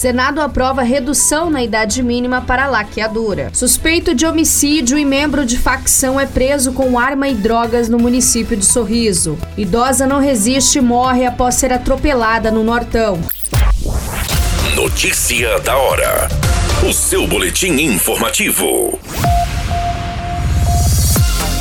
Senado aprova redução na idade mínima para laqueadura. Suspeito de homicídio e membro de facção é preso com arma e drogas no município de Sorriso. Idosa não resiste e morre após ser atropelada no Nortão. Notícia da hora. O seu boletim informativo.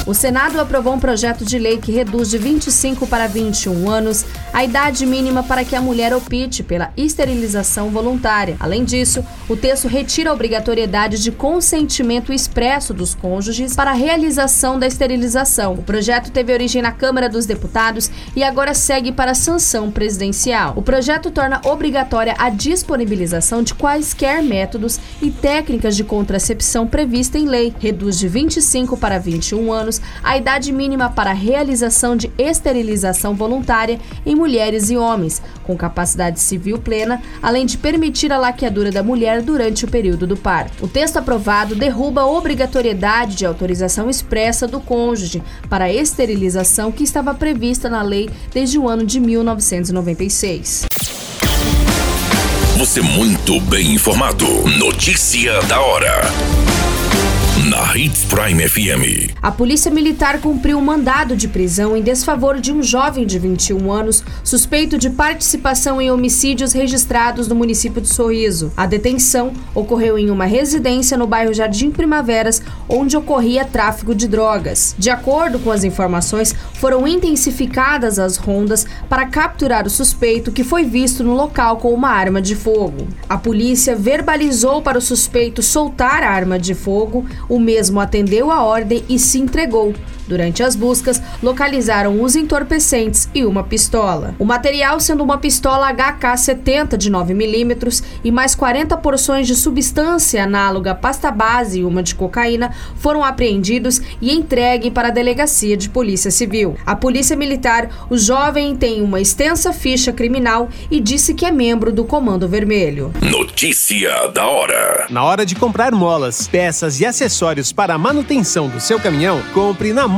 O Senado aprovou um projeto de lei que reduz de 25 para 21 anos a idade mínima para que a mulher opte pela esterilização voluntária. Além disso, o texto retira a obrigatoriedade de consentimento expresso dos cônjuges para a realização da esterilização. O projeto teve origem na Câmara dos Deputados e agora segue para a sanção presidencial. O projeto torna obrigatória a disponibilização de quaisquer métodos e técnicas de contracepção prevista em lei, reduz de 25 para 21 anos a idade mínima para a realização de esterilização voluntária em mulheres e homens, com capacidade civil plena, além de permitir a laqueadura da mulher durante o período do parto. O texto aprovado derruba a obrigatoriedade de autorização expressa do cônjuge para a esterilização que estava prevista na lei desde o ano de 1996. Você muito bem informado. Notícia da hora na Hits Prime FM. A Polícia Militar cumpriu um mandado de prisão em desfavor de um jovem de 21 anos suspeito de participação em homicídios registrados no município de Sorriso. A detenção ocorreu em uma residência no bairro Jardim Primaveras, onde ocorria tráfico de drogas. De acordo com as informações, foram intensificadas as rondas para capturar o suspeito que foi visto no local com uma arma de fogo. A polícia verbalizou para o suspeito soltar a arma de fogo, o mesmo atendeu a ordem e se entregou. Durante as buscas, localizaram os entorpecentes e uma pistola. O material sendo uma pistola HK-70 de 9mm e mais 40 porções de substância análoga à pasta base e uma de cocaína foram apreendidos e entregue para a Delegacia de Polícia Civil. A Polícia Militar, o jovem tem uma extensa ficha criminal e disse que é membro do Comando Vermelho. Notícia da hora. Na hora de comprar molas, peças e acessórios para a manutenção do seu caminhão, compre na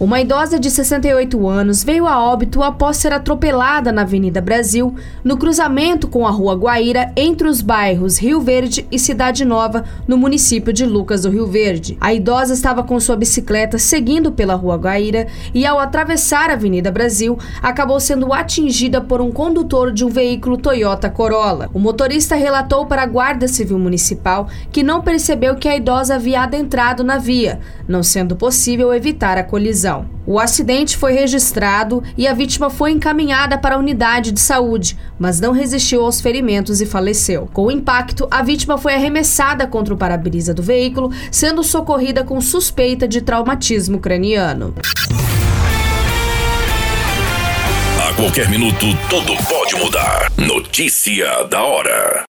Uma idosa de 68 anos veio a óbito após ser atropelada na Avenida Brasil, no cruzamento com a Rua Guaíra, entre os bairros Rio Verde e Cidade Nova, no município de Lucas do Rio Verde. A idosa estava com sua bicicleta seguindo pela Rua Guaíra e, ao atravessar a Avenida Brasil, acabou sendo atingida por um condutor de um veículo Toyota Corolla. O motorista relatou para a Guarda Civil Municipal que não percebeu que a idosa havia adentrado na via, não sendo possível evitar a colisão. O acidente foi registrado e a vítima foi encaminhada para a unidade de saúde, mas não resistiu aos ferimentos e faleceu. Com o impacto, a vítima foi arremessada contra o para-brisa do veículo, sendo socorrida com suspeita de traumatismo craniano. A qualquer minuto, tudo pode mudar. Notícia da hora.